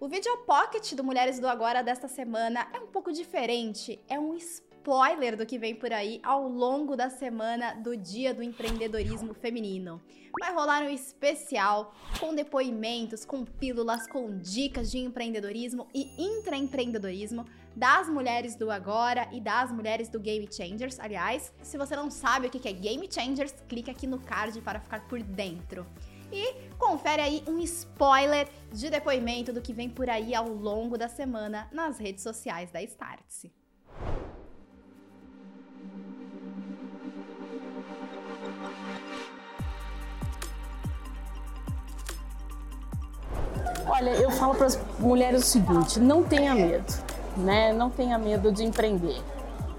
O vídeo pocket do Mulheres do Agora desta semana é um pouco diferente, é um spoiler do que vem por aí ao longo da semana do Dia do Empreendedorismo Feminino. Vai rolar um especial com depoimentos, com pílulas, com dicas de empreendedorismo e intraempreendedorismo das mulheres do agora e das mulheres do Game Changers. Aliás, se você não sabe o que é Game Changers, clique aqui no card para ficar por dentro. E confere aí um spoiler de depoimento do que vem por aí ao longo da semana nas redes sociais da Startse. Olha, eu falo para as mulheres o seguinte: não tenha medo, né? Não tenha medo de empreender.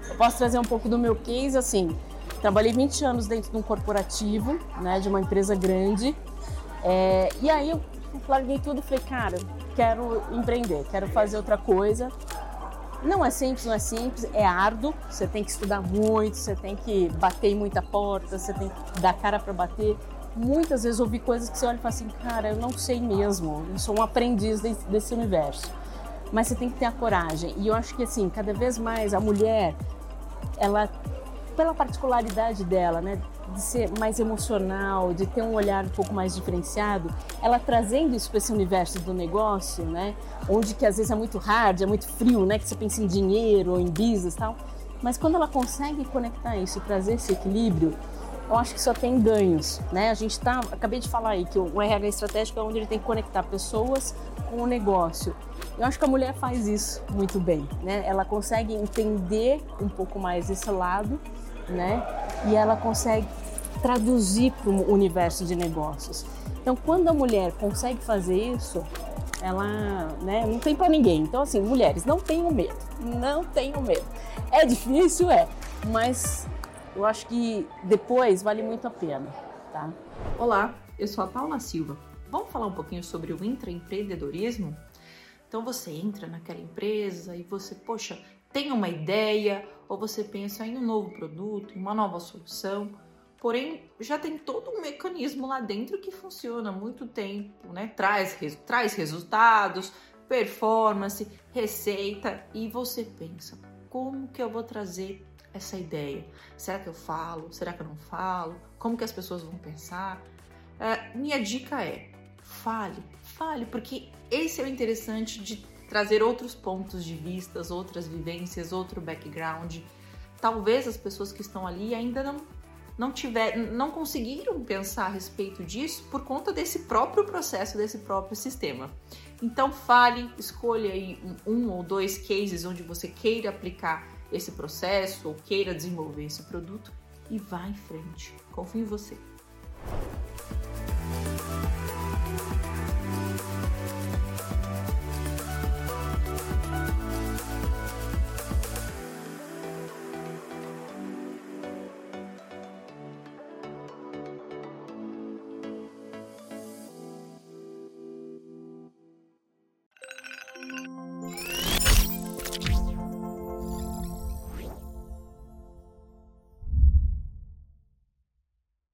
Eu posso trazer um pouco do meu case, assim. Trabalhei 20 anos dentro de um corporativo, né, de uma empresa grande. É, e aí eu larguei tudo e falei, cara, quero empreender, quero fazer outra coisa. Não é simples, não é simples, é árduo. Você tem que estudar muito, você tem que bater em muita porta, você tem que dar cara para bater muitas vezes ouvi coisas que você olha e fala assim, cara, eu não sei mesmo, eu sou um aprendiz desse, desse universo. Mas você tem que ter a coragem. E eu acho que assim, cada vez mais a mulher, ela, pela particularidade dela, né, de ser mais emocional, de ter um olhar um pouco mais diferenciado, ela trazendo isso para esse universo do negócio, né, onde que às vezes é muito hard, é muito frio, né, que você pensa em dinheiro ou em business tal. Mas quando ela consegue conectar isso trazer esse equilíbrio, eu acho que só tem ganhos, né? A gente tá, acabei de falar aí que o RH estratégico é onde ele tem que conectar pessoas com o negócio. Eu acho que a mulher faz isso muito bem, né? Ela consegue entender um pouco mais esse lado, né? E ela consegue traduzir para o universo de negócios. Então, quando a mulher consegue fazer isso, ela né, não tem para ninguém. Então, assim, mulheres, não tenham medo, não tenham medo. É difícil, é, mas eu acho que depois vale muito a pena, tá? Olá, eu sou a Paula Silva. Vamos falar um pouquinho sobre o intraempreendedorismo? Então você entra naquela empresa e você, poxa, tem uma ideia ou você pensa em um novo produto, em uma nova solução, porém já tem todo um mecanismo lá dentro que funciona há muito tempo, né? Traz, res, traz resultados, performance, receita e você pensa, como que eu vou trazer essa ideia? Será que eu falo? Será que eu não falo? Como que as pessoas vão pensar? É, minha dica é fale, fale, porque esse é o interessante de trazer outros pontos de vistas, outras vivências, outro background. Talvez as pessoas que estão ali ainda não não tiver, não conseguiram pensar a respeito disso por conta desse próprio processo, desse próprio sistema. Então fale, escolha aí um, ou dois cases onde você queira aplicar esse processo ou queira desenvolver esse produto e vá em frente. Confio em você.